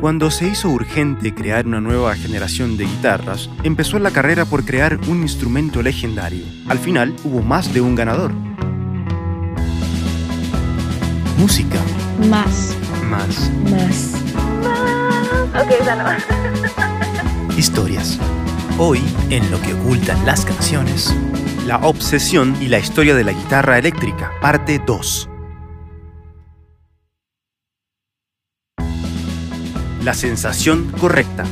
Cuando se hizo urgente crear una nueva generación de guitarras, empezó la carrera por crear un instrumento legendario. Al final hubo más de un ganador. Música. Más. Más. Más. Ok, esa no. Historias. Hoy, en lo que ocultan las canciones, la obsesión y la historia de la guitarra eléctrica, parte 2. La sensación correcta.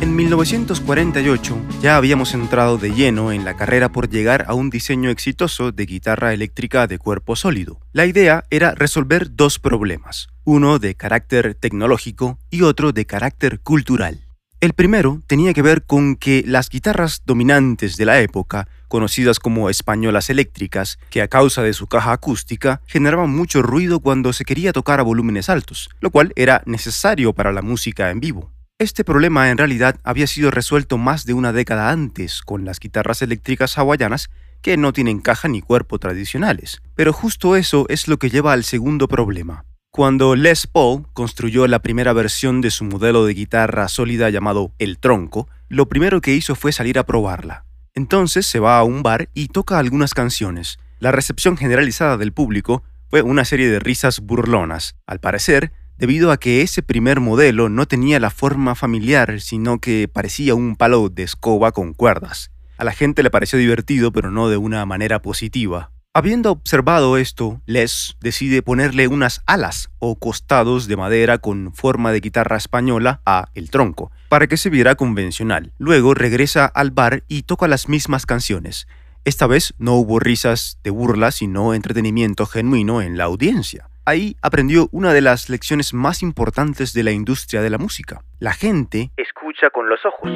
En 1948 ya habíamos entrado de lleno en la carrera por llegar a un diseño exitoso de guitarra eléctrica de cuerpo sólido. La idea era resolver dos problemas, uno de carácter tecnológico y otro de carácter cultural. El primero tenía que ver con que las guitarras dominantes de la época, conocidas como españolas eléctricas, que a causa de su caja acústica generaban mucho ruido cuando se quería tocar a volúmenes altos, lo cual era necesario para la música en vivo. Este problema en realidad había sido resuelto más de una década antes con las guitarras eléctricas hawaianas que no tienen caja ni cuerpo tradicionales, pero justo eso es lo que lleva al segundo problema. Cuando Les Paul construyó la primera versión de su modelo de guitarra sólida llamado El Tronco, lo primero que hizo fue salir a probarla. Entonces se va a un bar y toca algunas canciones. La recepción generalizada del público fue una serie de risas burlonas, al parecer, debido a que ese primer modelo no tenía la forma familiar, sino que parecía un palo de escoba con cuerdas. A la gente le pareció divertido, pero no de una manera positiva. Habiendo observado esto, Les decide ponerle unas alas o costados de madera con forma de guitarra española a el tronco, para que se viera convencional. Luego regresa al bar y toca las mismas canciones. Esta vez no hubo risas de burla, sino entretenimiento genuino en la audiencia. Ahí aprendió una de las lecciones más importantes de la industria de la música. La gente escucha con los ojos.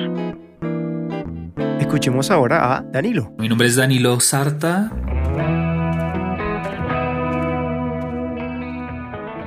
Escuchemos ahora a Danilo. Mi nombre es Danilo Sarta.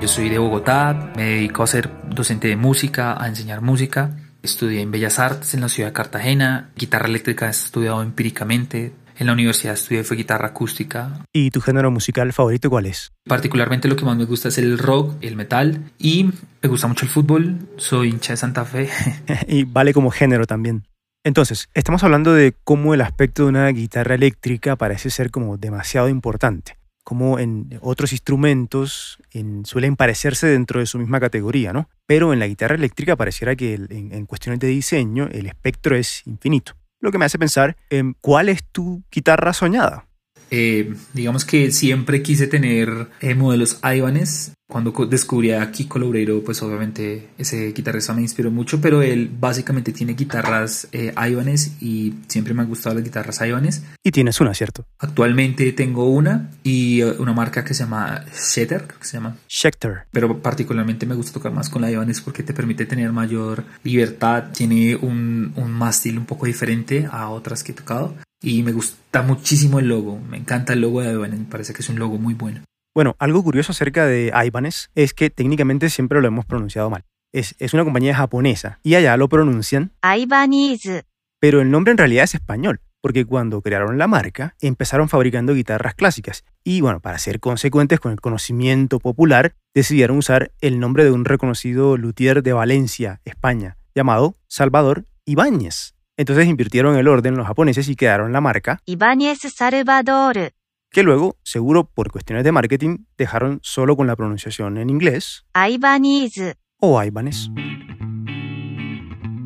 Yo soy de Bogotá, me dedico a ser docente de música, a enseñar música. Estudié en Bellas Artes en la ciudad de Cartagena. Guitarra eléctrica he estudiado empíricamente. En la universidad estudié fue guitarra acústica. ¿Y tu género musical favorito cuál es? Particularmente lo que más me gusta es el rock, el metal y me gusta mucho el fútbol. Soy hincha de Santa Fe. y vale como género también. Entonces, estamos hablando de cómo el aspecto de una guitarra eléctrica parece ser como demasiado importante como en otros instrumentos suelen parecerse dentro de su misma categoría, ¿no? Pero en la guitarra eléctrica pareciera que en, cuestiones de diseño el espectro es infinito. Lo que me hace pensar, en ¿cuál es tu guitarra soñada? Eh, digamos que siempre quise tener eh, modelos Ibanez. Cuando descubrí a Kiko Loureiro, pues obviamente ese guitarrista me inspiró mucho, pero él básicamente tiene guitarras eh, Ibanez y siempre me han gustado las guitarras Ibanez. Y tienes una, ¿cierto? Actualmente tengo una y eh, una marca que se llama Schechter, que se llama. Schecter. Pero particularmente me gusta tocar más con la Ibanez porque te permite tener mayor libertad, tiene un, un mástil un poco diferente a otras que he tocado y me gusta muchísimo el logo. Me encanta el logo de Ibanez, me parece que es un logo muy bueno. Bueno, algo curioso acerca de Ibanez es que técnicamente siempre lo hemos pronunciado mal. Es, es una compañía japonesa y allá lo pronuncian Ibanez. Pero el nombre en realidad es español, porque cuando crearon la marca empezaron fabricando guitarras clásicas y bueno, para ser consecuentes con el conocimiento popular, decidieron usar el nombre de un reconocido luthier de Valencia, España, llamado Salvador Ibáñez. Entonces invirtieron el orden los japoneses y quedaron la marca Ibáñez Salvador. que luego, seguro por cuestiones de marketing, dejaron solo con la pronunciación en inglés Ibanez. o Ibanez.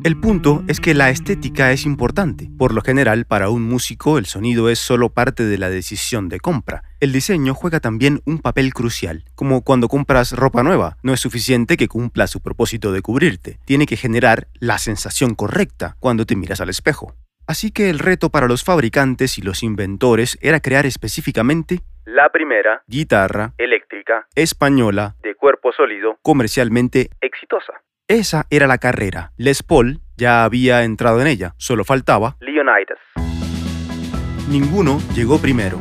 El punto es que la estética es importante. Por lo general, para un músico el sonido es solo parte de la decisión de compra. El diseño juega también un papel crucial, como cuando compras ropa nueva. No es suficiente que cumpla su propósito de cubrirte, tiene que generar la sensación correcta cuando te miras al espejo. Así que el reto para los fabricantes y los inventores era crear específicamente la primera guitarra eléctrica española de cuerpo sólido comercialmente exitosa. Esa era la carrera. Les Paul ya había entrado en ella, solo faltaba Leonidas. Ninguno llegó primero.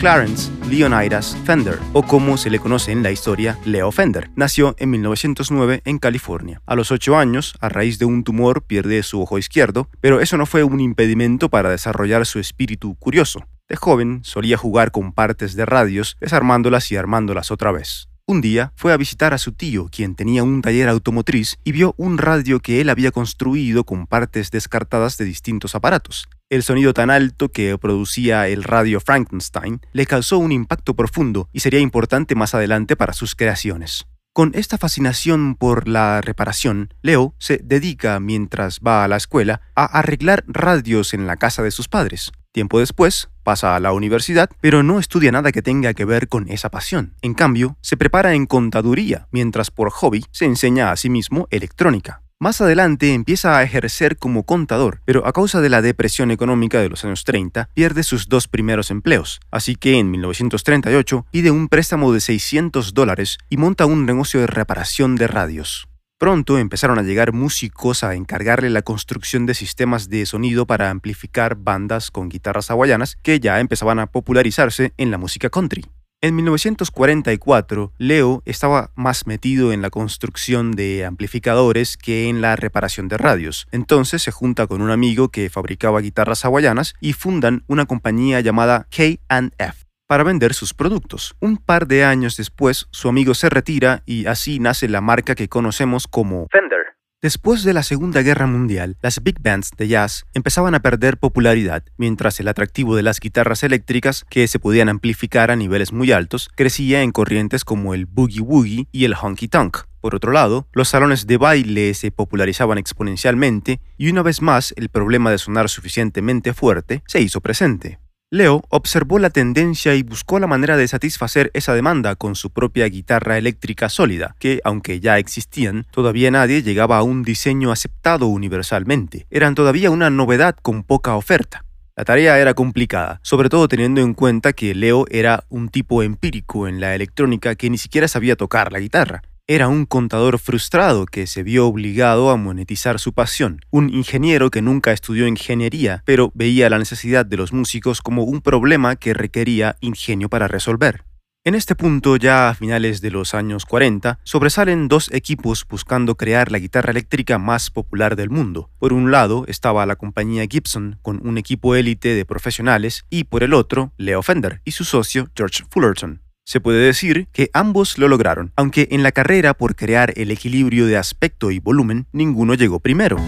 Clarence Leonidas Fender, o como se le conoce en la historia, Leo Fender, nació en 1909 en California. A los 8 años, a raíz de un tumor, pierde su ojo izquierdo, pero eso no fue un impedimento para desarrollar su espíritu curioso. De joven, solía jugar con partes de radios, desarmándolas y armándolas otra vez. Un día fue a visitar a su tío, quien tenía un taller automotriz, y vio un radio que él había construido con partes descartadas de distintos aparatos. El sonido tan alto que producía el radio Frankenstein le causó un impacto profundo y sería importante más adelante para sus creaciones. Con esta fascinación por la reparación, Leo se dedica, mientras va a la escuela, a arreglar radios en la casa de sus padres. Tiempo después, pasa a la universidad, pero no estudia nada que tenga que ver con esa pasión. En cambio, se prepara en contaduría, mientras por hobby se enseña a sí mismo electrónica. Más adelante empieza a ejercer como contador, pero a causa de la depresión económica de los años 30, pierde sus dos primeros empleos, así que en 1938 pide un préstamo de 600 dólares y monta un negocio de reparación de radios. Pronto empezaron a llegar músicos a encargarle la construcción de sistemas de sonido para amplificar bandas con guitarras hawaianas que ya empezaban a popularizarse en la música country. En 1944, Leo estaba más metido en la construcción de amplificadores que en la reparación de radios. Entonces se junta con un amigo que fabricaba guitarras hawaianas y fundan una compañía llamada K&F para vender sus productos. Un par de años después, su amigo se retira y así nace la marca que conocemos como Fender. Después de la Segunda Guerra Mundial, las big bands de jazz empezaban a perder popularidad, mientras el atractivo de las guitarras eléctricas, que se podían amplificar a niveles muy altos, crecía en corrientes como el boogie woogie y el honky tonk. Por otro lado, los salones de baile se popularizaban exponencialmente y una vez más el problema de sonar suficientemente fuerte se hizo presente. Leo observó la tendencia y buscó la manera de satisfacer esa demanda con su propia guitarra eléctrica sólida, que, aunque ya existían, todavía nadie llegaba a un diseño aceptado universalmente. Eran todavía una novedad con poca oferta. La tarea era complicada, sobre todo teniendo en cuenta que Leo era un tipo empírico en la electrónica que ni siquiera sabía tocar la guitarra. Era un contador frustrado que se vio obligado a monetizar su pasión, un ingeniero que nunca estudió ingeniería, pero veía la necesidad de los músicos como un problema que requería ingenio para resolver. En este punto, ya a finales de los años 40, sobresalen dos equipos buscando crear la guitarra eléctrica más popular del mundo. Por un lado estaba la compañía Gibson, con un equipo élite de profesionales, y por el otro, Leo Fender y su socio George Fullerton. Se puede decir que ambos lo lograron, aunque en la carrera por crear el equilibrio de aspecto y volumen, ninguno llegó primero.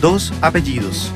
Dos apellidos.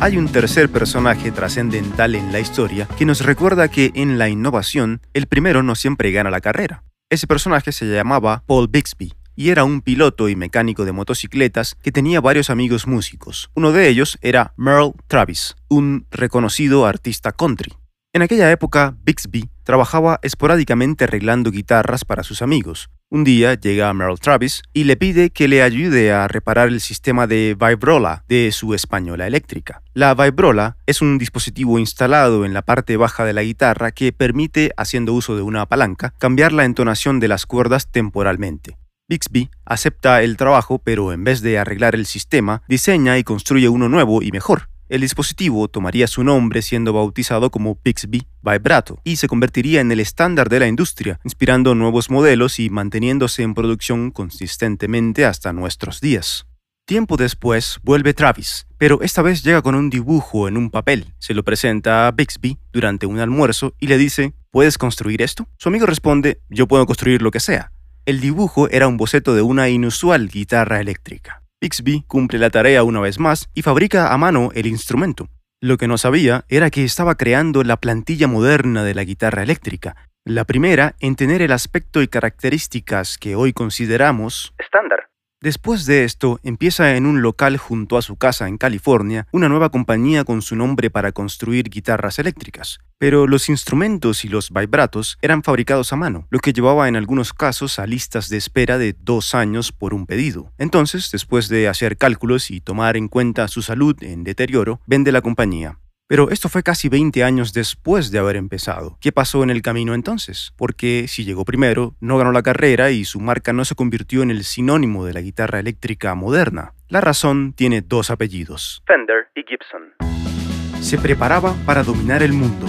Hay un tercer personaje trascendental en la historia que nos recuerda que en la innovación, el primero no siempre gana la carrera. Ese personaje se llamaba Paul Bixby y era un piloto y mecánico de motocicletas que tenía varios amigos músicos. Uno de ellos era Merle Travis, un reconocido artista country. En aquella época, Bixby trabajaba esporádicamente arreglando guitarras para sus amigos. Un día llega Merle Travis y le pide que le ayude a reparar el sistema de Vibrola de su española eléctrica. La Vibrola es un dispositivo instalado en la parte baja de la guitarra que permite, haciendo uso de una palanca, cambiar la entonación de las cuerdas temporalmente. Bixby acepta el trabajo, pero en vez de arreglar el sistema, diseña y construye uno nuevo y mejor. El dispositivo tomaría su nombre siendo bautizado como Bixby Vibrato y se convertiría en el estándar de la industria, inspirando nuevos modelos y manteniéndose en producción consistentemente hasta nuestros días. Tiempo después vuelve Travis, pero esta vez llega con un dibujo en un papel. Se lo presenta a Bixby durante un almuerzo y le dice, ¿puedes construir esto? Su amigo responde, yo puedo construir lo que sea. El dibujo era un boceto de una inusual guitarra eléctrica. Bixby cumple la tarea una vez más y fabrica a mano el instrumento. Lo que no sabía era que estaba creando la plantilla moderna de la guitarra eléctrica, la primera en tener el aspecto y características que hoy consideramos Estándar. Después de esto, empieza en un local junto a su casa en California una nueva compañía con su nombre para construir guitarras eléctricas. Pero los instrumentos y los vibratos eran fabricados a mano, lo que llevaba en algunos casos a listas de espera de dos años por un pedido. Entonces, después de hacer cálculos y tomar en cuenta su salud en deterioro, vende la compañía. Pero esto fue casi 20 años después de haber empezado. ¿Qué pasó en el camino entonces? Porque si llegó primero, no ganó la carrera y su marca no se convirtió en el sinónimo de la guitarra eléctrica moderna. La razón tiene dos apellidos. Fender y Gibson. Se preparaba para dominar el mundo.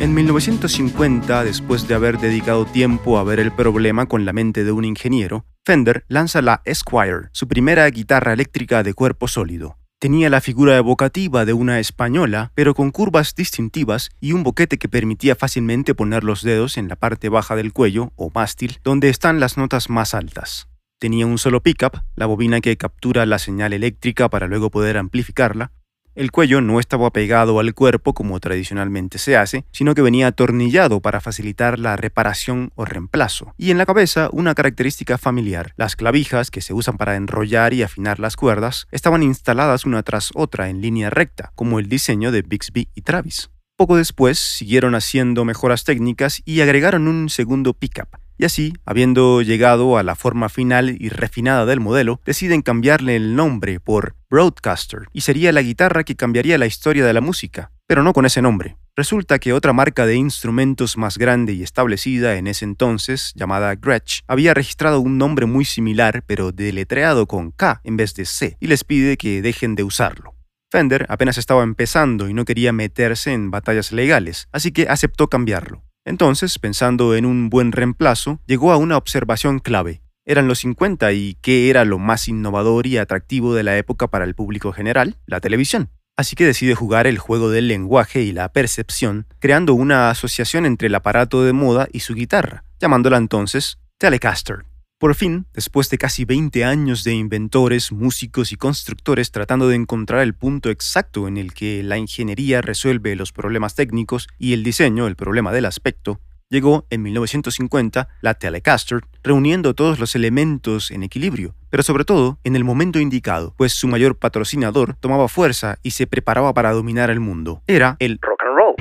En 1950, después de haber dedicado tiempo a ver el problema con la mente de un ingeniero, Fender lanza la Esquire, su primera guitarra eléctrica de cuerpo sólido. Tenía la figura evocativa de una española, pero con curvas distintivas y un boquete que permitía fácilmente poner los dedos en la parte baja del cuello o mástil, donde están las notas más altas. Tenía un solo pickup, la bobina que captura la señal eléctrica para luego poder amplificarla, el cuello no estaba pegado al cuerpo como tradicionalmente se hace, sino que venía atornillado para facilitar la reparación o reemplazo. Y en la cabeza una característica familiar. Las clavijas, que se usan para enrollar y afinar las cuerdas, estaban instaladas una tras otra en línea recta, como el diseño de Bixby y Travis. Poco después siguieron haciendo mejoras técnicas y agregaron un segundo pickup, y así, habiendo llegado a la forma final y refinada del modelo, deciden cambiarle el nombre por Broadcaster, y sería la guitarra que cambiaría la historia de la música, pero no con ese nombre. Resulta que otra marca de instrumentos más grande y establecida en ese entonces, llamada Gretsch, había registrado un nombre muy similar, pero deletreado con K en vez de C, y les pide que dejen de usarlo. Fender apenas estaba empezando y no quería meterse en batallas legales, así que aceptó cambiarlo. Entonces, pensando en un buen reemplazo, llegó a una observación clave. Eran los 50 y ¿qué era lo más innovador y atractivo de la época para el público general? La televisión. Así que decide jugar el juego del lenguaje y la percepción, creando una asociación entre el aparato de moda y su guitarra, llamándola entonces Telecaster. Por fin, después de casi 20 años de inventores, músicos y constructores tratando de encontrar el punto exacto en el que la ingeniería resuelve los problemas técnicos y el diseño el problema del aspecto, llegó en 1950 la Telecaster, reuniendo todos los elementos en equilibrio, pero sobre todo en el momento indicado, pues su mayor patrocinador tomaba fuerza y se preparaba para dominar el mundo. Era el rock and roll.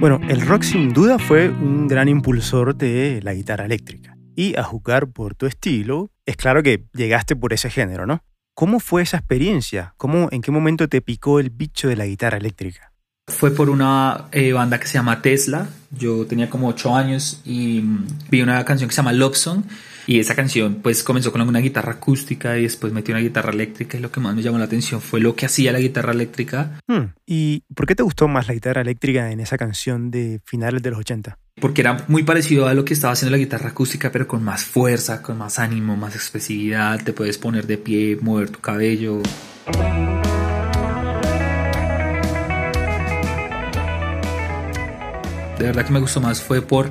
Bueno, el rock sin duda fue un gran impulsor de la guitarra eléctrica. Y a jugar por tu estilo, es claro que llegaste por ese género, ¿no? ¿Cómo fue esa experiencia? ¿Cómo, ¿En qué momento te picó el bicho de la guitarra eléctrica? Fue por una eh, banda que se llama Tesla. Yo tenía como 8 años y mm, vi una canción que se llama Love Song y esa canción pues comenzó con una guitarra acústica y después metió una guitarra eléctrica y lo que más me llamó la atención fue lo que hacía la guitarra eléctrica. Hmm, ¿Y por qué te gustó más la guitarra eléctrica en esa canción de finales de los 80? Porque era muy parecido a lo que estaba haciendo la guitarra acústica, pero con más fuerza, con más ánimo, más expresividad. Te puedes poner de pie, mover tu cabello. De verdad que me gustó más fue por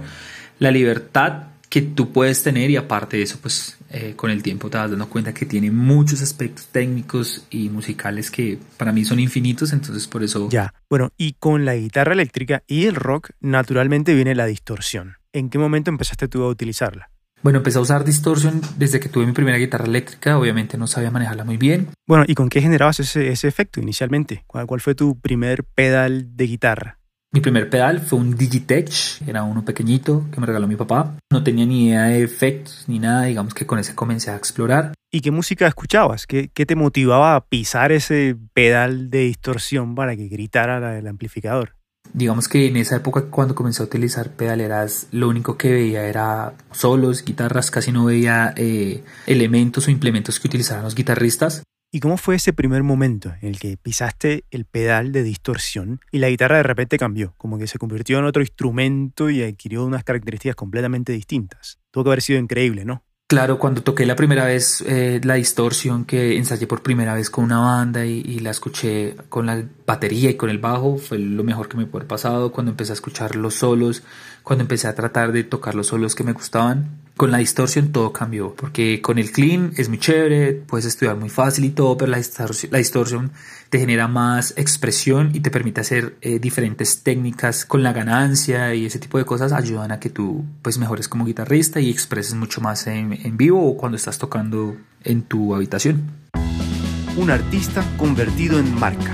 la libertad que tú puedes tener y aparte de eso, pues eh, con el tiempo te vas dando cuenta que tiene muchos aspectos técnicos y musicales que para mí son infinitos, entonces por eso... Ya, bueno, y con la guitarra eléctrica y el rock naturalmente viene la distorsión. ¿En qué momento empezaste tú a utilizarla? Bueno, empecé a usar distorsión desde que tuve mi primera guitarra eléctrica, obviamente no sabía manejarla muy bien. Bueno, ¿y con qué generabas ese, ese efecto inicialmente? ¿Cuál, ¿Cuál fue tu primer pedal de guitarra? Mi primer pedal fue un Digitech, era uno pequeñito que me regaló mi papá. No tenía ni idea de efectos ni nada, digamos que con ese comencé a explorar. ¿Y qué música escuchabas? ¿Qué, qué te motivaba a pisar ese pedal de distorsión para que gritara el amplificador? Digamos que en esa época cuando comencé a utilizar pedaleras, lo único que veía era solos, guitarras, casi no veía eh, elementos o implementos que utilizaran los guitarristas. ¿Y cómo fue ese primer momento en el que pisaste el pedal de distorsión y la guitarra de repente cambió? Como que se convirtió en otro instrumento y adquirió unas características completamente distintas. Tuvo que haber sido increíble, ¿no? Claro, cuando toqué la primera vez eh, la distorsión que ensayé por primera vez con una banda y, y, la escuché con la batería y con el bajo, fue lo mejor que me pudo haber pasado. Cuando empecé a escuchar los solos, cuando empecé a tratar de tocar los solos que me gustaban, con la distorsión todo cambió, porque con el clean es muy chévere, puedes estudiar muy fácil y todo, pero la distorsión, te genera más expresión y te permite hacer eh, diferentes técnicas con la ganancia y ese tipo de cosas ayudan a que tú pues mejores como guitarrista y expreses mucho más en, en vivo o cuando estás tocando en tu habitación. Un artista convertido en marca.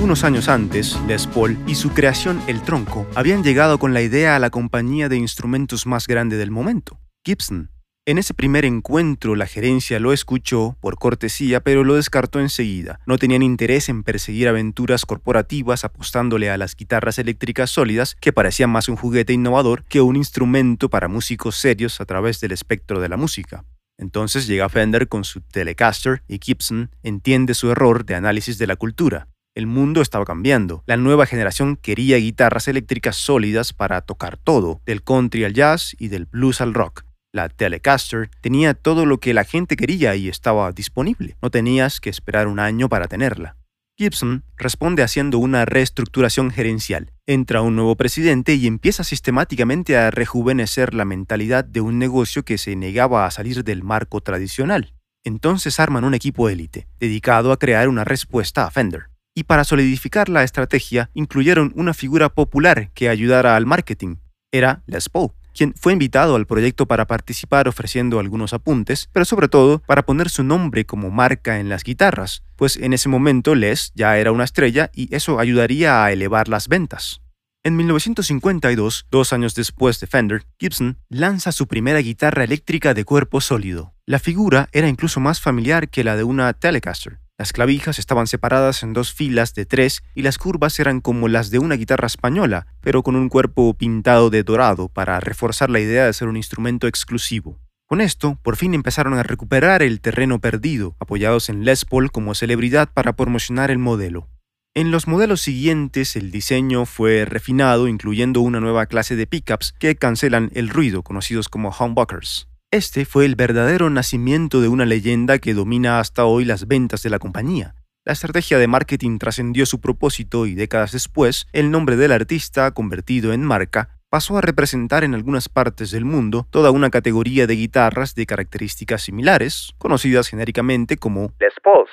Unos años antes, Les Paul y su creación El Tronco habían llegado con la idea a la compañía de instrumentos más grande del momento, Gibson. En ese primer encuentro la gerencia lo escuchó por cortesía, pero lo descartó enseguida. No tenían interés en perseguir aventuras corporativas apostándole a las guitarras eléctricas sólidas, que parecían más un juguete innovador que un instrumento para músicos serios a través del espectro de la música. Entonces llega Fender con su Telecaster y Gibson entiende su error de análisis de la cultura. El mundo estaba cambiando. La nueva generación quería guitarras eléctricas sólidas para tocar todo, del country al jazz y del blues al rock. La Telecaster tenía todo lo que la gente quería y estaba disponible. No tenías que esperar un año para tenerla. Gibson responde haciendo una reestructuración gerencial. Entra un nuevo presidente y empieza sistemáticamente a rejuvenecer la mentalidad de un negocio que se negaba a salir del marco tradicional. Entonces arman un equipo élite, dedicado a crear una respuesta a Fender. Y para solidificar la estrategia, incluyeron una figura popular que ayudara al marketing. Era Les Paul quien fue invitado al proyecto para participar ofreciendo algunos apuntes, pero sobre todo para poner su nombre como marca en las guitarras, pues en ese momento Les ya era una estrella y eso ayudaría a elevar las ventas. En 1952, dos años después de Fender, Gibson lanza su primera guitarra eléctrica de cuerpo sólido. La figura era incluso más familiar que la de una Telecaster. Las clavijas estaban separadas en dos filas de tres y las curvas eran como las de una guitarra española, pero con un cuerpo pintado de dorado para reforzar la idea de ser un instrumento exclusivo. Con esto, por fin empezaron a recuperar el terreno perdido, apoyados en Les Paul como celebridad para promocionar el modelo. En los modelos siguientes el diseño fue refinado incluyendo una nueva clase de pickups que cancelan el ruido, conocidos como humbuckers. Este fue el verdadero nacimiento de una leyenda que domina hasta hoy las ventas de la compañía. La estrategia de marketing trascendió su propósito y décadas después, el nombre del artista, convertido en marca, pasó a representar en algunas partes del mundo toda una categoría de guitarras de características similares, conocidas genéricamente como Les Pauls.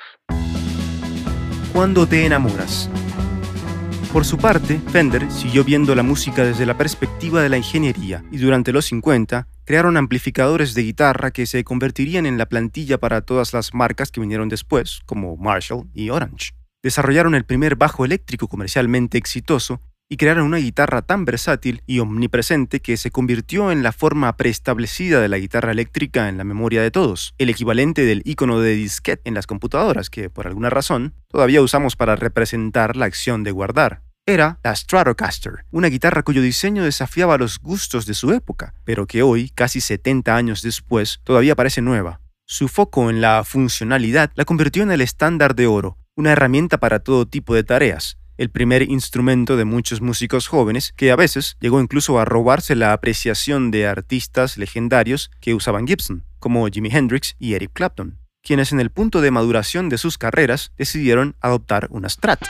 Cuando te enamoras. Por su parte, Fender siguió viendo la música desde la perspectiva de la ingeniería y durante los 50 crearon amplificadores de guitarra que se convertirían en la plantilla para todas las marcas que vinieron después, como Marshall y Orange. Desarrollaron el primer bajo eléctrico comercialmente exitoso y crearon una guitarra tan versátil y omnipresente que se convirtió en la forma preestablecida de la guitarra eléctrica en la memoria de todos, el equivalente del icono de disquete en las computadoras que, por alguna razón, todavía usamos para representar la acción de guardar era la Stratocaster, una guitarra cuyo diseño desafiaba los gustos de su época, pero que hoy, casi 70 años después, todavía parece nueva. Su foco en la funcionalidad la convirtió en el estándar de oro, una herramienta para todo tipo de tareas, el primer instrumento de muchos músicos jóvenes que a veces llegó incluso a robarse la apreciación de artistas legendarios que usaban Gibson, como Jimi Hendrix y Eric Clapton, quienes en el punto de maduración de sus carreras decidieron adoptar una Strat.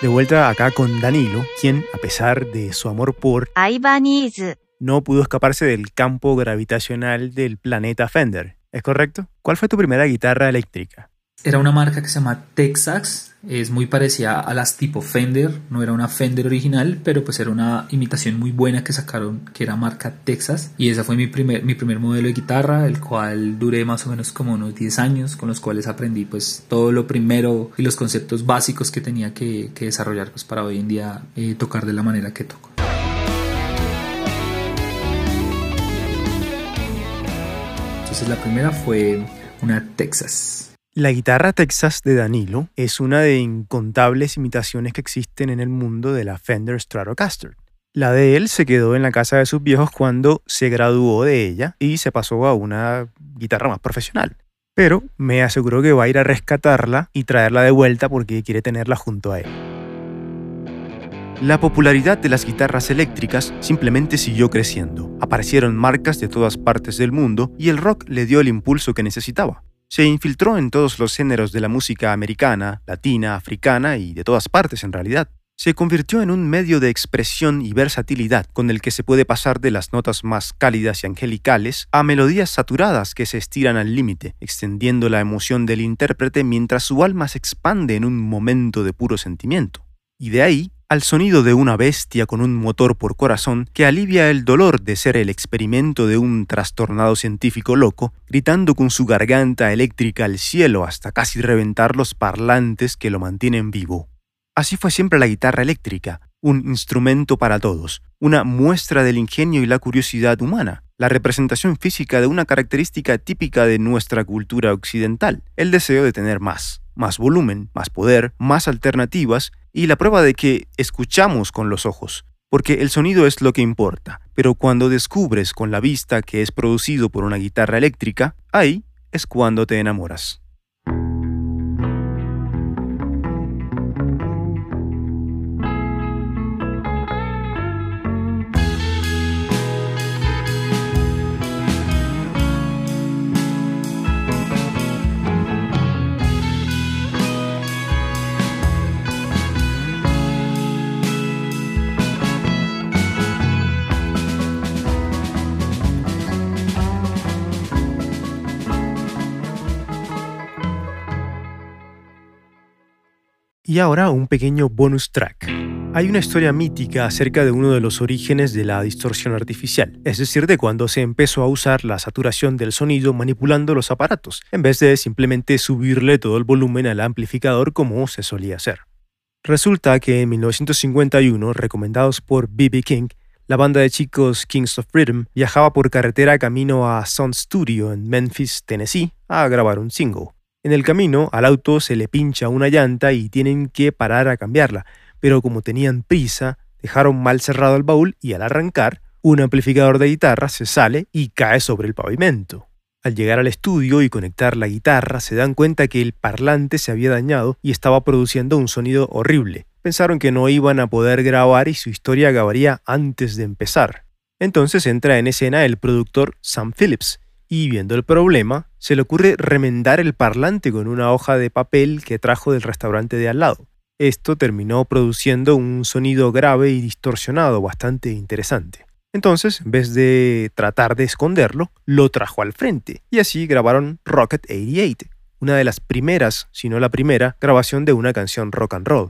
De vuelta acá con Danilo, quien, a pesar de su amor por Ibanese, no pudo escaparse del campo gravitacional del planeta Fender. ¿Es correcto? ¿Cuál fue tu primera guitarra eléctrica? Era una marca que se llama Texax, es muy parecida a las tipo Fender, no era una Fender original, pero pues era una imitación muy buena que sacaron, que era marca Texas, y esa fue mi primer, mi primer modelo de guitarra, el cual duré más o menos como unos 10 años, con los cuales aprendí pues todo lo primero y los conceptos básicos que tenía que, desarrollar pues para hoy en día eh, tocar de la manera que toco. Entonces la primera fue una Texas. La guitarra Texas de Danilo es una de incontables imitaciones que existen en el mundo de la Fender Stratocaster. La de él se quedó en la casa de sus viejos cuando se graduó de ella y se pasó a una guitarra más profesional. Pero me aseguró que va a ir a rescatarla y traerla de vuelta porque quiere tenerla junto a él. La popularidad de las guitarras eléctricas simplemente siguió creciendo. Aparecieron marcas de todas partes del mundo y el rock le dio el impulso que necesitaba. Se infiltró en todos los géneros de la música americana, latina, africana y de todas partes en realidad. Se convirtió en un medio de expresión y versatilidad con el que se puede pasar de las notas más cálidas y angelicales a melodías saturadas que se estiran al límite, extendiendo la emoción del intérprete mientras su alma se expande en un momento de puro sentimiento. Y de ahí al sonido de una bestia con un motor por corazón que alivia el dolor de ser el experimento de un trastornado científico loco, gritando con su garganta eléctrica al cielo hasta casi reventar los parlantes que lo mantienen vivo. Así fue siempre la guitarra eléctrica, un instrumento para todos, una muestra del ingenio y la curiosidad humana, la representación física de una característica típica de nuestra cultura occidental, el deseo de tener más, más volumen, más poder, más alternativas y la prueba de que escuchamos con los ojos, porque el sonido es lo que importa, pero cuando descubres con la vista que es producido por una guitarra eléctrica, ahí es cuando te enamoras. Y ahora un pequeño bonus track. Hay una historia mítica acerca de uno de los orígenes de la distorsión artificial, es decir, de cuando se empezó a usar la saturación del sonido manipulando los aparatos, en vez de simplemente subirle todo el volumen al amplificador como se solía hacer. Resulta que en 1951, recomendados por B.B. King, la banda de chicos Kings of Rhythm viajaba por carretera camino a Sound Studio en Memphis, Tennessee, a grabar un single. En el camino, al auto se le pincha una llanta y tienen que parar a cambiarla, pero como tenían prisa, dejaron mal cerrado el baúl y al arrancar, un amplificador de guitarra se sale y cae sobre el pavimento. Al llegar al estudio y conectar la guitarra, se dan cuenta que el parlante se había dañado y estaba produciendo un sonido horrible. Pensaron que no iban a poder grabar y su historia acabaría antes de empezar. Entonces entra en escena el productor Sam Phillips, y viendo el problema, se le ocurre remendar el parlante con una hoja de papel que trajo del restaurante de al lado. Esto terminó produciendo un sonido grave y distorsionado bastante interesante. Entonces, en vez de tratar de esconderlo, lo trajo al frente, y así grabaron Rocket 88, una de las primeras, si no la primera, grabación de una canción rock and roll.